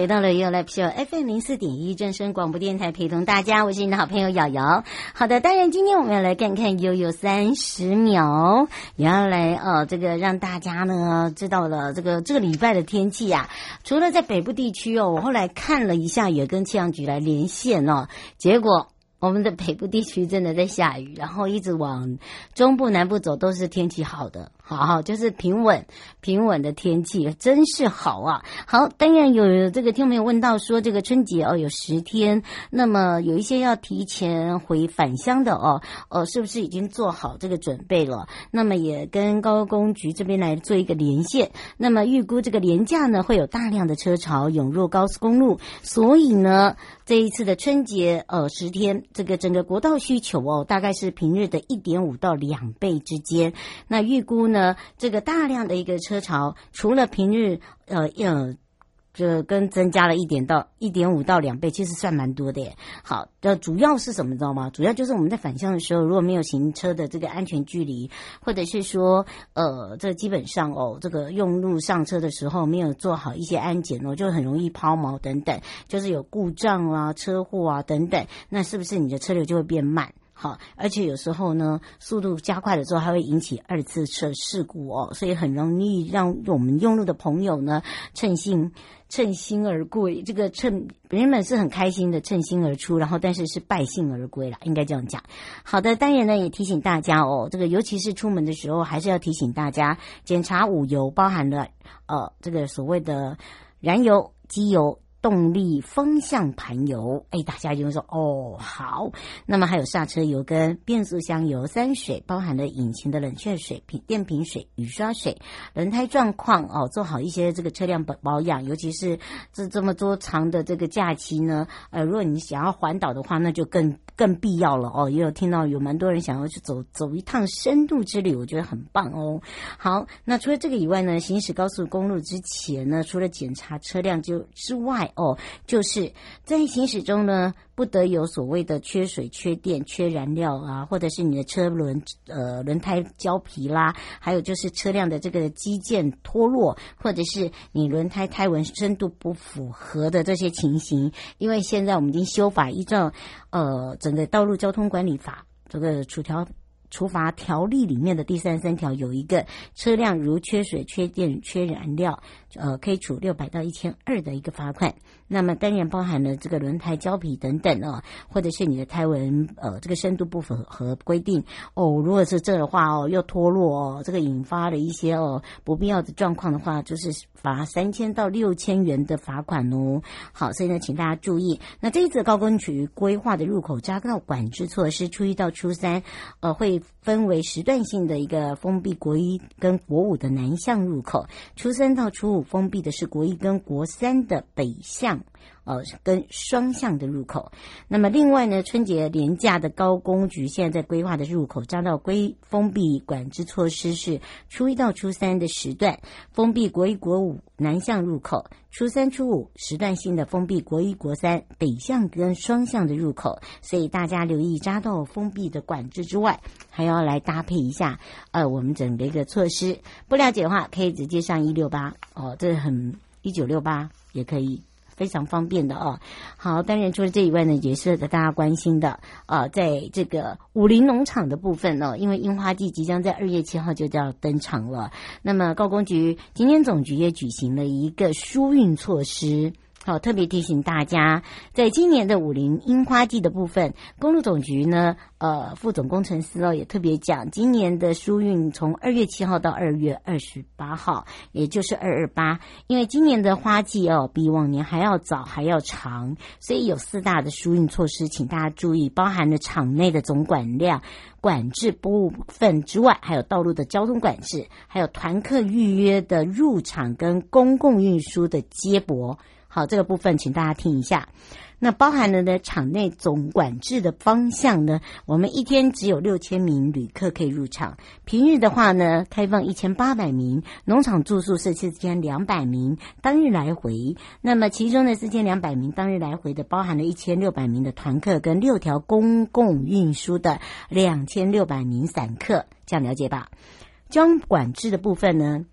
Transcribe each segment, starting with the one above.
回到了 U Live Show FM 零四点一正声广播电台，陪同大家，我是你的好朋友瑶瑶。好的，当然今天我们要来看看悠悠三十秒，也要来呃，这个让大家呢知道了这个这个礼拜的天气啊。除了在北部地区哦，我后来看了一下，也跟气象局来连线哦，结果。我们的北部地区真的在下雨，然后一直往中部、南部走，都是天气好的，好好就是平稳、平稳的天气，真是好啊！好，当然有这个听众朋友问到说，这个春节哦有十天，那么有一些要提前回返乡的哦，呃，是不是已经做好这个准备了？那么也跟高工局这边来做一个连线。那么预估这个连假呢，会有大量的车潮涌入高速公路，所以呢。这一次的春节，呃，十天，这个整个国道需求哦，大概是平日的一点五到两倍之间。那预估呢，呃这个大量的一个车潮，除了平日，呃，呃。这跟增加了一点到一点五到两倍，其实算蛮多的耶。好，的主要是什么，知道吗？主要就是我们在返乡的时候，如果没有行车的这个安全距离，或者是说，呃，这基本上哦，这个用路上车的时候没有做好一些安检哦，就很容易抛锚等等，就是有故障啊、车祸啊等等，那是不是你的车流就会变慢？好，而且有时候呢，速度加快了之后，还会引起二次车事故哦，所以很容易让我们用路的朋友呢，趁兴趁兴而归。这个趁原本是很开心的趁兴而出，然后但是是败兴而归了，应该这样讲。好的，当然呢也提醒大家哦，这个尤其是出门的时候，还是要提醒大家检查五油，包含了呃这个所谓的燃油、机油。动力风向盘油，哎，大家就会说哦，好。那么还有刹车油跟变速箱油、三水，包含了引擎的冷却水、瓶电瓶水、雨刷水、轮胎状况哦，做好一些这个车辆保保养。尤其是这这么多长的这个假期呢，呃，如果你想要环岛的话，那就更更必要了哦。也有听到有蛮多人想要去走走一趟深度之旅，我觉得很棒哦。好，那除了这个以外呢，行驶高速公路之前呢，除了检查车辆就之外，哦，就是在行驶中呢，不得有所谓的缺水、缺电、缺燃料啊，或者是你的车轮呃轮胎胶皮啦，还有就是车辆的这个机件脱落，或者是你轮胎胎纹深度不符合的这些情形。因为现在我们已经修法，依照呃整个道路交通管理法这个处条。处罚条例里面的第三十三条有一个车辆如缺水、缺电、缺燃料，呃，可以处六百到一千二的一个罚款。那么当然包含了这个轮胎胶皮等等哦，或者是你的胎纹呃这个深度不符合规定哦。如果是这的话哦，又脱落哦，这个引发了一些哦不必要的状况的话，就是罚三千到六千元的罚款哦。好，所以呢，请大家注意，那这一次高公局规划的入口匝道管制措施，初一到初三，呃，会分为时段性的一个封闭国一跟国五的南向入口，初三到初五封闭的是国一跟国三的北向。呃，跟双向的入口。那么另外呢，春节廉价的高公局现在在规划的入口匝道规封闭管制措施是初一到初三的时段封闭国一国五南向入口，初三初五时段性的封闭国一国三北向跟双向的入口。所以大家留意匝道封闭的管制之外，还要来搭配一下呃我们整个一个措施。不了解的话，可以直接上一六八哦，这很一九六八也可以。非常方便的哦，好，当然除了这以外呢，也是大家关心的啊，在这个武林农场的部分呢，因为樱花季即将在二月七号就要登场了，那么高工局今天总局也举行了一个疏运措施。好，特别提醒大家，在今年的武陵樱花季的部分，公路总局呢，呃，副总工程师哦，也特别讲，今年的疏运从二月七号到二月二十八号，也就是二二八，因为今年的花季哦，比往年还要早，还要长，所以有四大的疏运措施，请大家注意，包含了场内的总管量管制部分之外，还有道路的交通管制，还有团客预约的入场跟公共运输的接驳。好，这个部分请大家听一下。那包含了呢，场内总管制的方向呢，我们一天只有六千名旅客可以入场。平日的话呢，开放一千八百名。农场住宿是四千两百名，当日来回。那么其中的四千两百名当日来回的，包含了一千六百名的团客跟六条公共运输的两千六百名散客，这样了解吧？交管制的部分呢？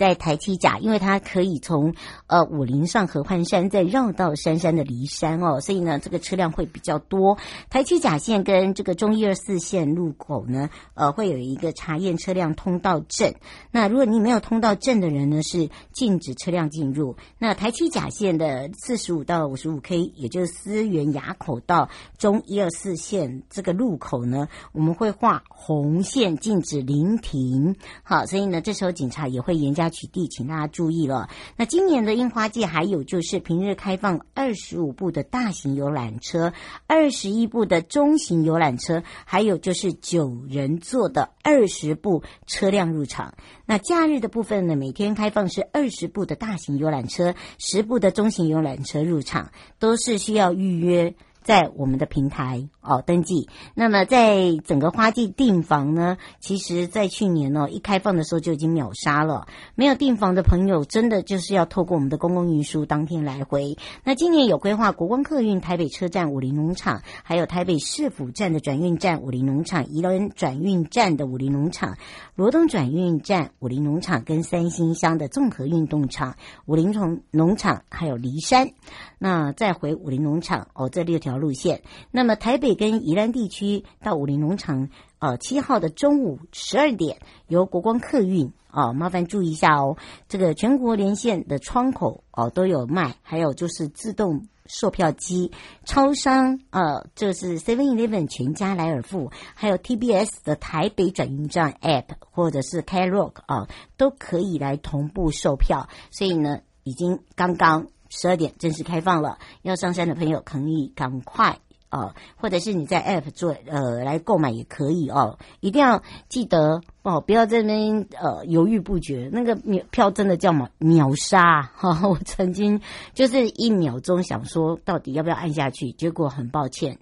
在台七甲，因为它可以从呃武陵上合欢山，再绕到杉山的梨山哦，所以呢，这个车辆会比较多。台七甲线跟这个中一二四线路口呢，呃，会有一个查验车辆通道证。那如果你没有通道证的人呢，是禁止车辆进入。那台七甲线的四十五到五十五 K，也就是思源垭口到中一二四线这个路口呢，我们会画红线，禁止临停。好，所以呢，这时候警察也会严加。取缔，请大家注意了。那今年的樱花季还有就是平日开放二十五部的大型游览车，二十一部的中型游览车，还有就是九人座的二十部车辆入场。那假日的部分呢，每天开放是二十部的大型游览车，十部的中型游览车入场，都是需要预约。在我们的平台哦登记，那么在整个花季订房呢，其实，在去年哦一开放的时候就已经秒杀了。没有订房的朋友，真的就是要透过我们的公共运输当天来回。那今年有规划国光客运台北车站武林农场，还有台北市府站的转运站武林农场，宜兰转运站的武林农场，罗东转运站武林农场，跟三星乡的综合运动场武林农农场，还有梨山。那再回武林农场哦，这六条路线。那么台北跟宜兰地区到武陵农场，呃，七号的中午十二点由国光客运哦，麻烦注意一下哦。这个全国连线的窗口哦都有卖，还有就是自动售票机、超商呃，就是 Seven Eleven 全家莱尔富，还有 TBS 的台北转运站 App 或者是 Klook 啊，都可以来同步售票。所以呢，已经刚刚。十二点正式开放了，要上山的朋友可以赶快啊，或者是你在 App 做呃来购买也可以哦，一定要记得哦，不要在那边呃犹豫不决，那个秒票真的叫秒秒杀哈！我曾经就是一秒钟想说到底要不要按下去，结果很抱歉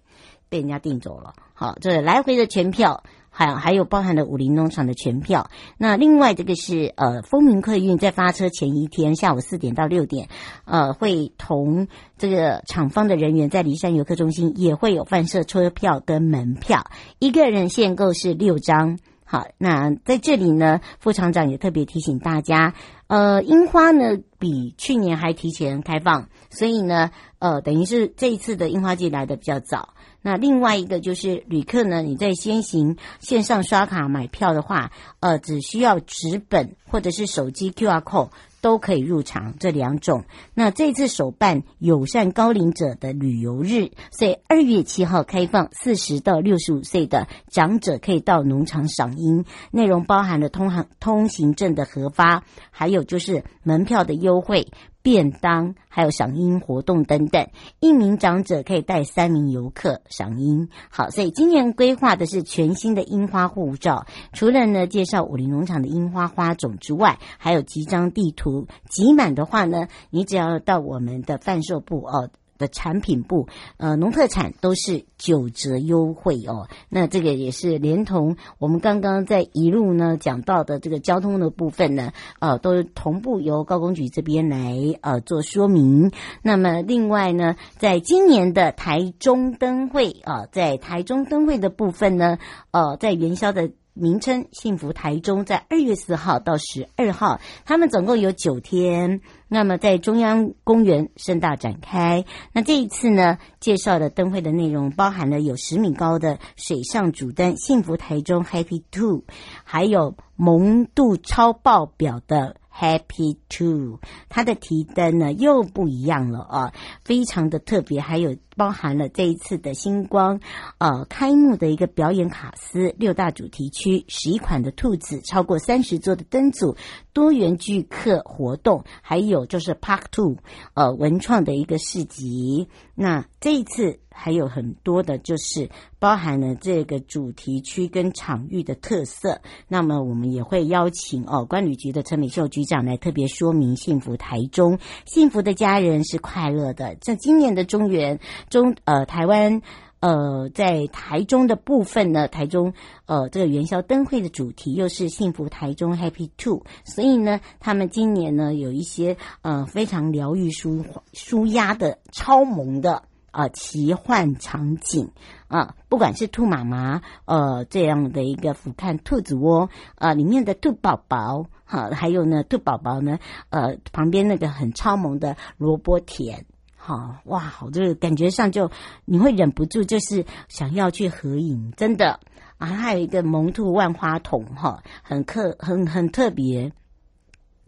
被人家订走了。好，这是来回的全票。还还有包含了武林农场的全票。那另外这个是呃，风云客运在发车前一天下午四点到六点，呃，会同这个厂方的人员在骊山游客中心也会有贩售车票跟门票，一个人限购是六张。好，那在这里呢，副厂长也特别提醒大家，呃，樱花呢比去年还提前开放，所以呢，呃，等于是这一次的樱花季来的比较早。那另外一个就是旅客呢，你在先行线上刷卡买票的话，呃，只需要纸本或者是手机 QR code。都可以入场，这两种。那这次首办友善高龄者的旅游日，所以二月七号开放，四十到六十五岁的长者可以到农场赏樱。内容包含了通行通行证的核发，还有就是门票的优惠。便当，还有赏樱活动等等，一名长者可以带三名游客赏樱。好，所以今年规划的是全新的樱花护照，除了呢介绍武陵农场的樱花花种之外，还有几张地图。集满的话呢，你只要到我们的贩售部哦。的产品部，呃，农特产都是九折优惠哦。那这个也是连同我们刚刚在一路呢讲到的这个交通的部分呢，呃，都同步由高工局这边来呃做说明。那么另外呢，在今年的台中灯会啊，在台中灯会的部分呢，呃，在元宵的。名称幸福台中，在二月四号到十二号，他们总共有九天。那么在中央公园盛大展开。那这一次呢，介绍的灯会的内容包含了有十米高的水上主灯“幸福台中 Happy Two”，还有萌度超爆表的。Happy Two，它的提灯呢又不一样了啊，非常的特别，还有包含了这一次的星光呃开幕的一个表演卡司，六大主题区，十一款的兔子，超过三十座的灯组，多元聚客活动，还有就是 Park Two 呃文创的一个市集。那这一次。还有很多的，就是包含了这个主题区跟场域的特色。那么我们也会邀请哦，管理局的陈美秀局长来特别说明。幸福台中，幸福的家人是快乐的。在今年的中原中，呃，台湾呃，在台中的部分呢，台中呃，这个元宵灯会的主题又是幸福台中 Happy Two，所以呢，他们今年呢有一些呃非常疗愈、舒舒压的超萌的。啊，奇幻场景啊，不管是兔妈妈呃这样的一个俯瞰兔子窝啊，里面的兔宝宝哈，还有呢兔宝宝呢呃旁边那个很超萌的萝卜田，好、哇，好这个感觉上就你会忍不住就是想要去合影，真的啊，还有一个萌兔万花筒哈、很特很很特别。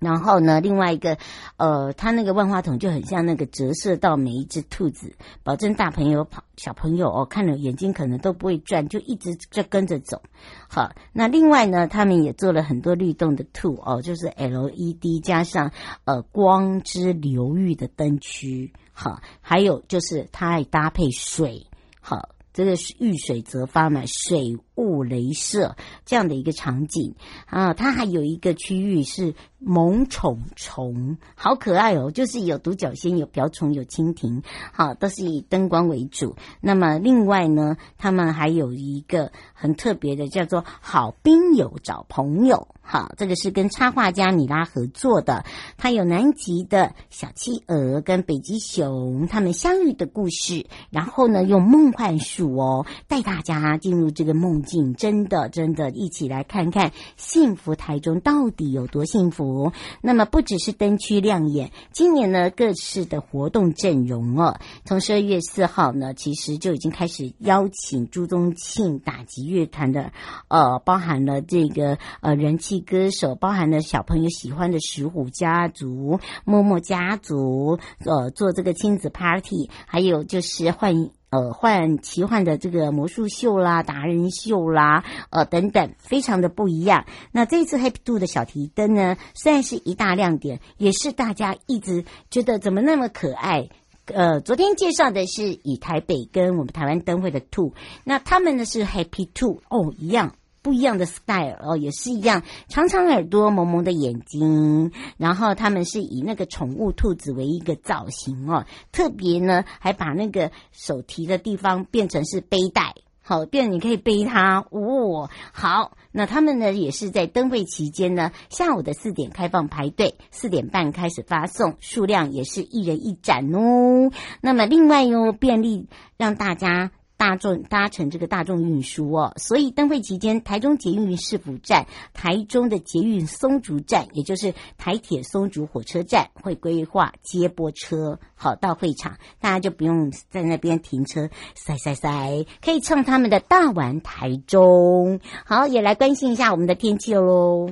然后呢，另外一个，呃，它那个万花筒就很像那个折射到每一只兔子，保证大朋友跑小朋友哦，看了眼睛可能都不会转，就一直在跟着走。好，那另外呢，他们也做了很多律动的兔哦，就是 LED 加上呃光之流域的灯区。好，还有就是它还搭配水。好，这个是遇水则发嘛，水雾镭射这样的一个场景啊，它还有一个区域是。萌宠虫好可爱哦，就是有独角仙、有瓢虫、有蜻蜓，好，都是以灯光为主。那么另外呢，他们还有一个很特别的，叫做“好冰友找朋友”。好，这个是跟插画家米拉合作的，他有南极的小企鹅跟北极熊他们相遇的故事，然后呢，用梦幻术哦带大家进入这个梦境，真的真的，一起来看看幸福台中到底有多幸福。那么不只是灯区亮眼，今年呢各式的活动阵容哦，从十二月四号呢，其实就已经开始邀请朱宗庆打击乐团的，呃，包含了这个呃人气歌手，包含了小朋友喜欢的石虎家族、默默家族，呃，做这个亲子 party，还有就是换。呃，幻奇幻的这个魔术秀啦、达人秀啦，呃等等，非常的不一样。那这次 Happy Two 的小提灯呢，虽然是一大亮点，也是大家一直觉得怎么那么可爱。呃，昨天介绍的是以台北跟我们台湾灯会的兔，那他们呢是 Happy Two 哦，一样。不一样的 style 哦，也是一样，长长耳朵，萌萌的眼睛，然后他们是以那个宠物兔子为一个造型哦，特别呢还把那个手提的地方变成是背带，好，变你可以背它哦。好，那他们呢也是在灯会期间呢，下午的四点开放排队，四点半开始发送，数量也是一人一盏哦。那么另外哟，便利让大家。大众搭乘这个大众运输哦。所以灯会期间，台中捷运市府站、台中的捷运松竹站，也就是台铁松竹火车站，会规划接驳车好到会场，大家就不用在那边停车塞塞塞，可以乘他们的大玩台中。好，也来关心一下我们的天气喽。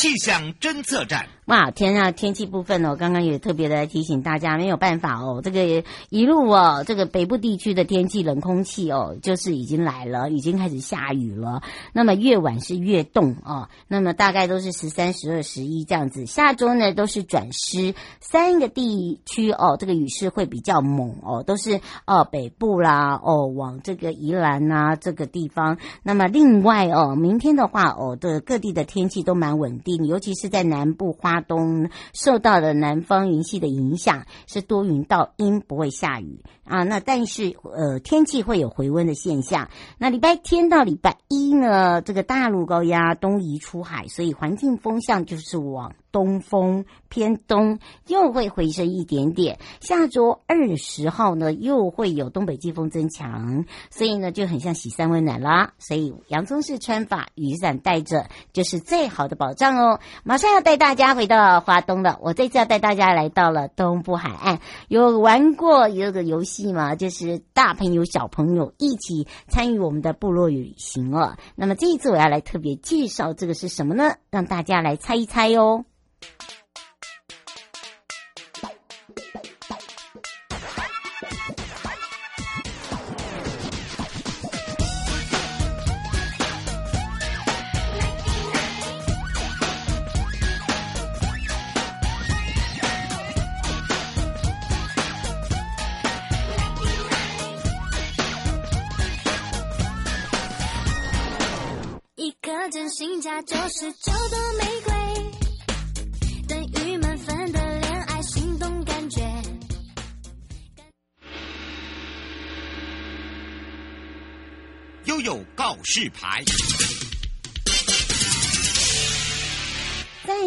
气象侦测站。哇，天啊！天气部分哦，刚刚也特别的提醒大家，没有办法哦，这个一路哦，这个北部地区的天气冷空气哦，就是已经来了，已经开始下雨了。那么越晚是越冻哦，那么大概都是十三、十二、十一这样子。下周呢都是转湿，三个地区哦，这个雨势会比较猛哦，都是哦北部啦哦，往这个宜兰呐、啊、这个地方。那么另外哦，明天的话哦，的各地的天气都蛮稳定尤其是在南部花。东受到了南方云系的影响，是多云到阴，不会下雨啊。那但是呃，天气会有回温的现象。那礼拜天到礼拜一呢，这个大陆高压东移出海，所以环境风向就是往。东风偏东又会回升一点点，下周二十号呢又会有东北季风增强，所以呢就很像洗三温暖啦。所以洋葱式穿法，雨伞带着就是最好的保障哦。马上要带大家回到花东了，我这次要带大家来到了东部海岸，有玩过有个游戏吗，就是大朋友小朋友一起参与我们的部落旅行哦。那么这一次我要来特别介绍这个是什么呢？让大家来猜一猜哦。一颗真心价九十九朵玫瑰。有告示牌。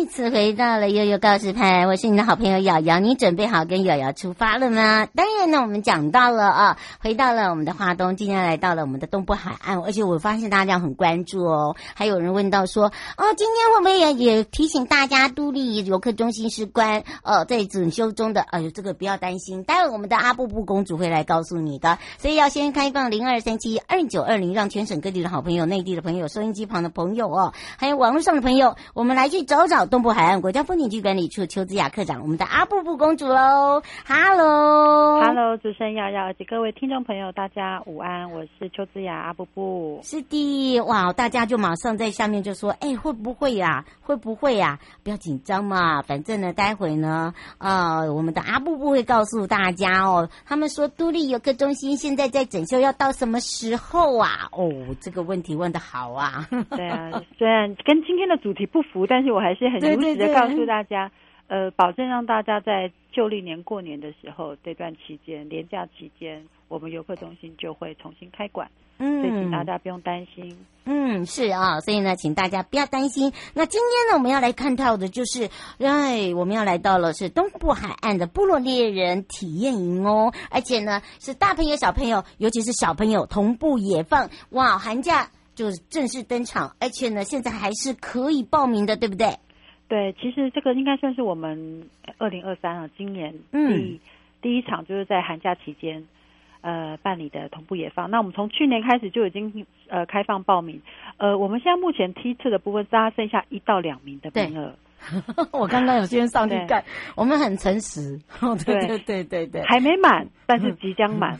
次回到了悠悠告示牌，我是你的好朋友瑶瑶，你准备好跟瑶瑶出发了吗？当然呢，我们讲到了啊，回到了我们的花东，今天来到了我们的东部海岸，而且我发现大家很关注哦，还有人问到说，哦，今天会不会也也提醒大家，都历游客中心是关哦，在整修中的，哎呦，这个不要担心，待会我们的阿布布公主会来告诉你的，所以要先开放零二三七二九二零，让全省各地的好朋友、内地的朋友、收音机旁的朋友哦，还有网络上的朋友，我们来去找找。找东部海岸国家风景区管理处邱子雅科长，我们的阿布布公主喽，Hello，Hello，主持人瑶瑶以及各位听众朋友，大家午安，我是邱子雅阿布布。是的，哇，大家就马上在下面就说，哎，会不会呀？会不会呀？不要紧张嘛，反正呢，待会呢，呃，我们的阿布布会告诉大家哦。他们说，都立游客中心现在在整修，要到什么时候啊？哦，这个问题问的好啊。对啊，虽然跟今天的主题不符，但是我还是。很如实的告诉大家，呃，保证让大家在旧历年过年的时候这段期间，年假期间，我们游客中心就会重新开馆。嗯，所以请大家不用担心。嗯，是啊，所以呢，请大家不要担心。那今天呢，我们要来看到的就是，哎，我们要来到了是东部海岸的部落猎人体验营哦，而且呢，是大朋友小朋友，尤其是小朋友同步野放。哇，寒假就正式登场，而且呢，现在还是可以报名的，对不对？对，其实这个应该算是我们二零二三啊，今年第、嗯、第一场就是在寒假期间，呃，办理的同步野放。那我们从去年开始就已经呃开放报名，呃，我们现在目前梯次的部分，大家剩下一到两名的名额。我刚刚有先上去盖，我们很诚实。对对对对对，还没满，但是即将满。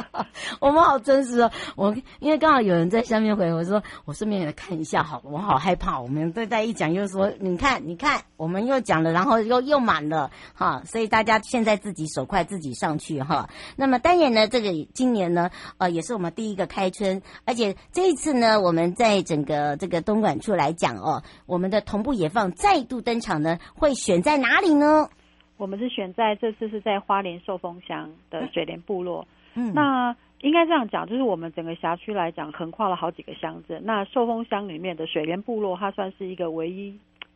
我们好真实哦！我因为刚好有人在下面回我说，我顺便来看一下，好，我好害怕。我们对待一讲又说，你看，你看，我们又讲了，然后又又满了哈，所以大家现在自己手快自己上去哈。那么当然呢，这个今年呢，呃，也是我们第一个开春，而且这一次呢，我们在整个这个东莞处来讲哦，我们的同步野放再度登场呢，会选在哪里呢？我们是选在这次是在花莲寿丰乡的水莲部落。嗯，那应该这样讲，就是我们整个辖区来讲，横跨了好几个乡镇。那寿丰乡里面的水莲部落，它算是一个唯一，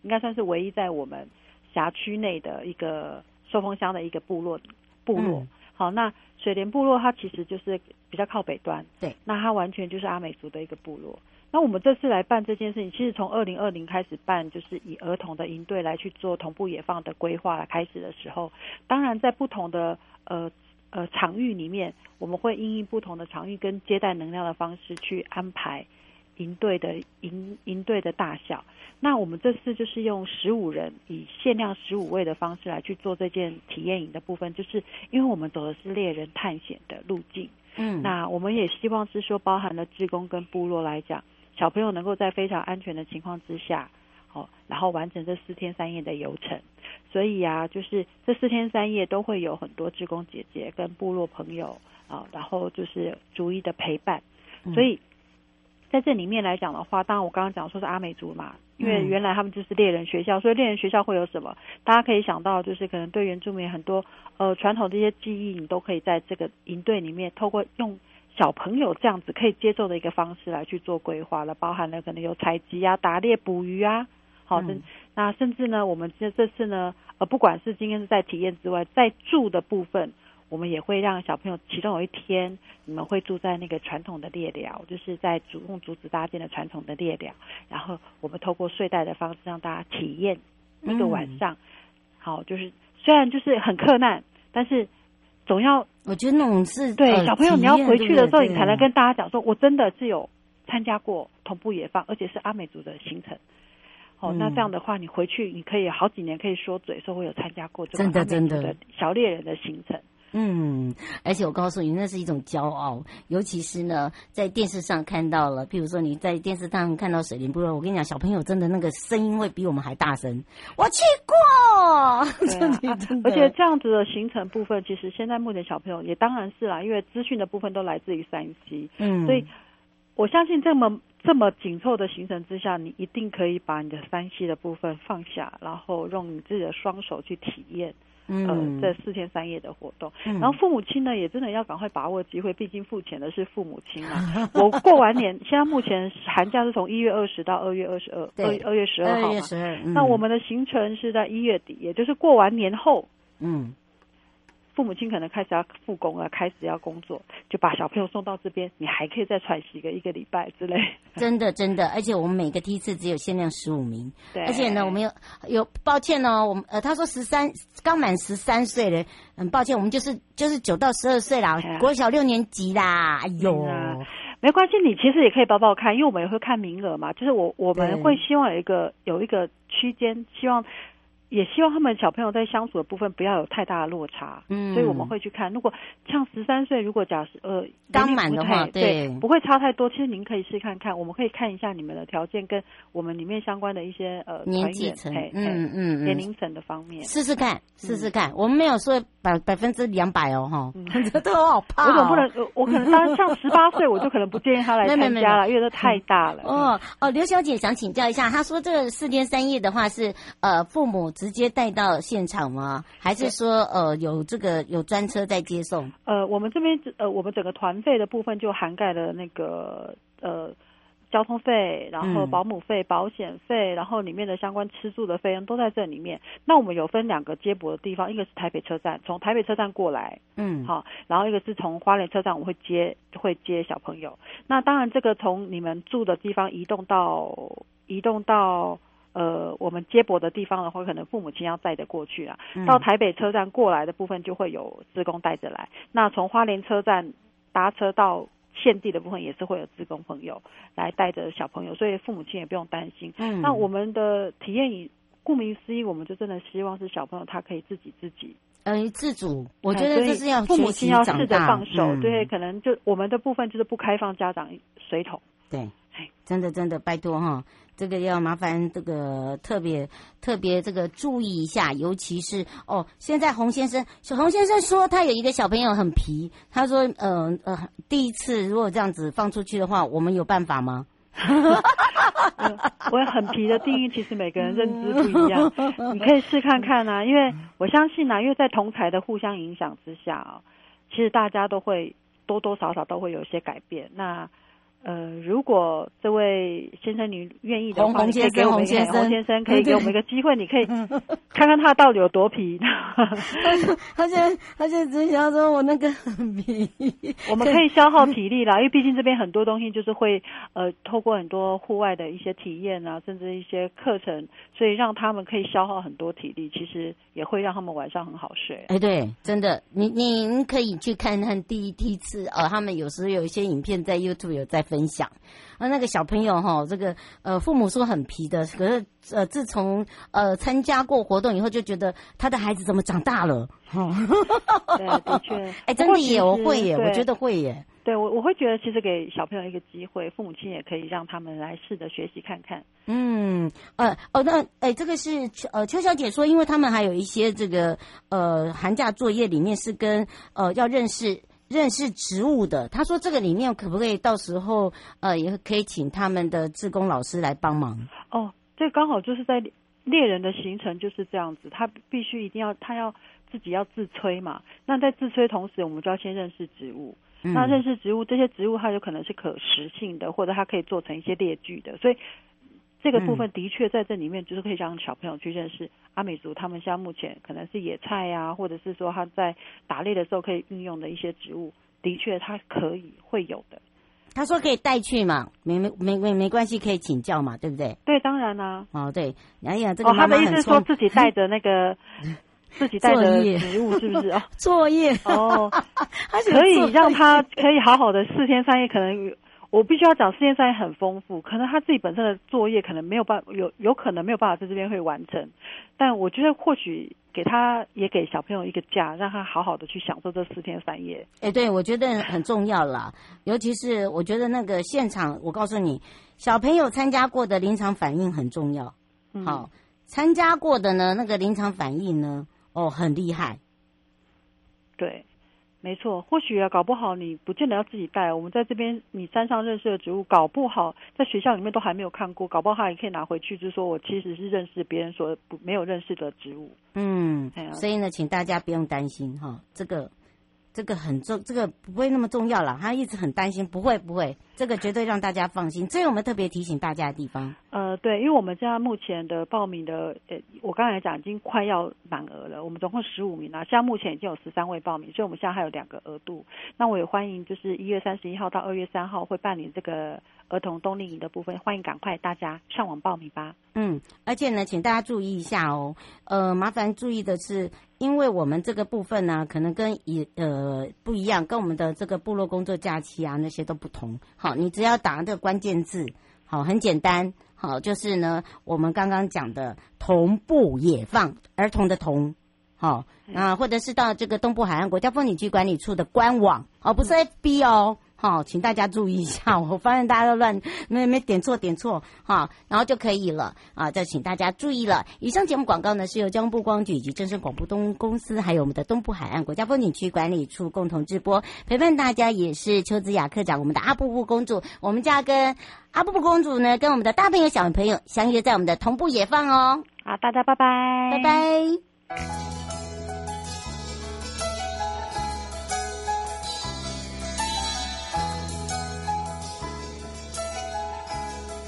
应该算是唯一在我们辖区内的一个寿丰乡的一个部落部落。好，那水莲部落它其实就是比较靠北端，对，那它完全就是阿美族的一个部落。那我们这次来办这件事情，其实从二零二零开始办，就是以儿童的营队来去做同步野放的规划来开始的时候，当然在不同的呃呃场域里面，我们会因应不同的场域跟接待能量的方式去安排营队的营营队的大小。那我们这次就是用十五人，以限量十五位的方式来去做这件体验营的部分，就是因为我们走的是猎人探险的路径，嗯，那我们也希望是说包含了志工跟部落来讲。小朋友能够在非常安全的情况之下，哦，然后完成这四天三夜的游程。所以啊，就是这四天三夜都会有很多志工姐姐跟部落朋友啊，然后就是逐一的陪伴。所以在这里面来讲的话，当然我刚刚讲说是阿美族嘛，因为原来他们就是猎人学校，所以猎人学校会有什么？大家可以想到，就是可能对原住民很多呃传统这些记忆，你都可以在这个营队里面透过用。小朋友这样子可以接受的一个方式来去做规划了，包含了可能有采集啊、打猎、捕鱼啊，好，的、嗯。那甚至呢，我们这这次呢，呃，不管是今天是在体验之外，在住的部分，我们也会让小朋友其中有一天，你们会住在那个传统的猎寮，就是在主用竹子搭建的传统的猎寮，然后我们透过睡袋的方式让大家体验一个晚上，嗯、好，就是虽然就是很困难，但是。总要，我觉得那种是对、呃、小朋友，你要回去的时候，你才能跟大家讲说，我真的是有参加过同步野放，而且是阿美族的行程。哦，那这样的话，你回去你可以好几年可以说嘴说，我有参加过这个阿美族的小猎人的行程。嗯，而且我告诉你，那是一种骄傲，尤其是呢，在电视上看到了，譬如说你在电视上看到水琏部落，我跟你讲，小朋友真的那个声音会比我们还大声。我去过，真的，真的。而且这样子的行程部分，其实现在目前小朋友也当然是啦，因为资讯的部分都来自于山西嗯，所以我相信这么这么紧凑的行程之下，你一定可以把你的三西的部分放下，然后用你自己的双手去体验。嗯，这四天三夜的活动，嗯、然后父母亲呢也真的要赶快把握机会，毕竟付钱的是父母亲啊。我过完年，现在目前寒假是从一月二十到二月二十二，二二月十二号嘛。二月十二。嗯、那我们的行程是在一月底，也就是过完年后。嗯。父母亲可能开始要复工了，开始要工作，就把小朋友送到这边，你还可以再喘息个一个礼拜之类。真的，真的，而且我们每个梯次只有限量十五名。对。而且呢，我们有有抱歉哦，我们呃，他说十三刚满十三岁的，很抱歉，我们就是就是九到十二岁啦，啊、国小六年级啦。哎呦，啊、没关系，你其实也可以报报看，因为我们也会看名额嘛。就是我我们会希望有一个有一个区间，希望。也希望他们小朋友在相处的部分不要有太大的落差，嗯，所以我们会去看。如果像十三岁，如果假设呃刚满的话，对，对，不会差太多。其实您可以试看看，我们可以看一下你们的条件跟我们里面相关的一些呃年纪层，嗯嗯嗯，年龄层的方面，试试看，试试看。我们没有说百百分之两百哦，哈，这都好怕。我总不能，我可能当像十八岁，我就可能不建议他来参加了，因为这太大了。哦哦，刘小姐想请教一下，她说这个四天三夜的话是呃父母。直接带到现场吗？还是说呃有这个有专车在接送？呃，我们这边呃我们整个团费的部分就涵盖了那个呃交通费，然后保姆费、嗯、保险费，然后里面的相关吃住的费用都在这里面。那我们有分两个接驳的地方，一个是台北车站，从台北车站过来，嗯，好，然后一个是从花莲车站，我们会接会接小朋友。那当然，这个从你们住的地方移动到移动到。呃，我们接驳的地方的话，可能父母亲要带着过去啊。嗯、到台北车站过来的部分，就会有职工带着来。那从花莲车站搭车到现地的部分，也是会有职工朋友来带着小朋友，所以父母亲也不用担心。嗯，那我们的体验以顾名思义，我们就真的希望是小朋友他可以自己自己，嗯、呃，自主。我觉得这是要父母亲要试着放手，嗯、对，可能就我们的部分就是不开放家长随同。对，真的真的拜托哈。这个要麻烦这个特别特别这个注意一下，尤其是哦，现在洪先生，小洪先生说他有一个小朋友很皮，他说呃呃，第一次如果这样子放出去的话，我们有办法吗？我也很皮的定义，其实每个人认知不一样，你可以试看看啊，因为我相信啊，因为在同才的互相影响之下啊，其实大家都会多多少少都会有一些改变。那呃，如果这位先生你愿意的话，洪先生，洪先生，洪先生可以给我们一个机会，你可以 看看他到底有多皮。他现在他现在只想说我那个很皮，我们可以消耗体力啦，因为毕竟这边很多东西就是会呃透过很多户外的一些体验啊，甚至一些课程，所以让他们可以消耗很多体力，其实也会让他们晚上很好睡。哎，对，真的，您您可以去看看第一梯次呃，他们有时候有一些影片在 YouTube 有在。分享那，那个小朋友哈，这个呃，父母说很皮的，可是呃，自从呃参加过活动以后，就觉得他的孩子怎么长大了？哈，对，的确，哎，真的耶，我会耶，我觉得会耶。对我，我会觉得其实给小朋友一个机会，父母亲也可以让他们来试着学习看看。嗯，呃，哦，那哎，这个是呃邱小姐说，因为他们还有一些这个呃寒假作业里面是跟呃要认识。认识植物的，他说这个里面可不可以到时候呃也可以请他们的志工老师来帮忙？哦，这刚好就是在猎人的行程就是这样子，他必须一定要他要自己要自吹嘛。那在自吹同时，我们就要先认识植物。嗯、那认识植物，这些植物它有可能是可食性的，或者它可以做成一些列具的，所以。这个部分的确在这里面，就是可以让小朋友去认识阿美族，他们现在目前可能是野菜呀、啊，或者是说他在打猎的时候可以运用的一些植物，的确他可以会有的。他说可以带去嘛，没没没没没关系，可以请教嘛，对不对？对，当然啦、啊。哦，对，哎呀，这个妈妈哦，他的意思是说自己带着那个 自己带的植物，是不是？哦，作业哦，可以让他可以好好的四天三夜，可能。我必须要讲，四天三夜很丰富，可能他自己本身的作业可能没有办法，有有可能没有办法在这边会完成，但我觉得或许给他也给小朋友一个假，让他好好的去享受这四天三夜。哎，对，我觉得很重要啦，尤其是我觉得那个现场，我告诉你，小朋友参加过的临场反应很重要。好，参加过的呢，那个临场反应呢，哦，很厉害。对。没错，或许啊，搞不好你不见得要自己带。我们在这边，你山上认识的植物，搞不好在学校里面都还没有看过，搞不好他也可以拿回去，就是说我其实是认识别人所不没有认识的植物。嗯，所以呢，请大家不用担心哈，这个。这个很重，这个不会那么重要了。他一直很担心，不会不会，这个绝对让大家放心。这是我们特别提醒大家的地方。呃，对，因为我们现在目前的报名的，呃，我刚才讲已经快要满额了。我们总共十五名了，现在目前已经有十三位报名，所以我们现在还有两个额度。那我也欢迎，就是一月三十一号到二月三号会办理这个儿童冬令营的部分，欢迎赶快大家上网报名吧。嗯，而且呢，请大家注意一下哦，呃，麻烦注意的是。因为我们这个部分呢，可能跟以呃不一样，跟我们的这个部落工作假期啊那些都不同。好，你只要打这个关键字，好，很简单，好，就是呢我们刚刚讲的同步野放儿童的童，好啊，或者是到这个东部海岸国家风景区管理处的官网，哦，不是 FB 哦。好，请大家注意一下，我发现大家都乱没没点错点错，好，然后就可以了啊！再请大家注意了，以上节目广告呢是由交通部光局以及正声广播东公司，还有我们的东部海岸国家风景区管理处共同直播，陪伴大家也是邱子雅课长，我们的阿布布公主，我们家跟阿布布公主呢，跟我们的大朋友小朋友相约在我们的同步野放哦。好，大家拜拜，拜拜。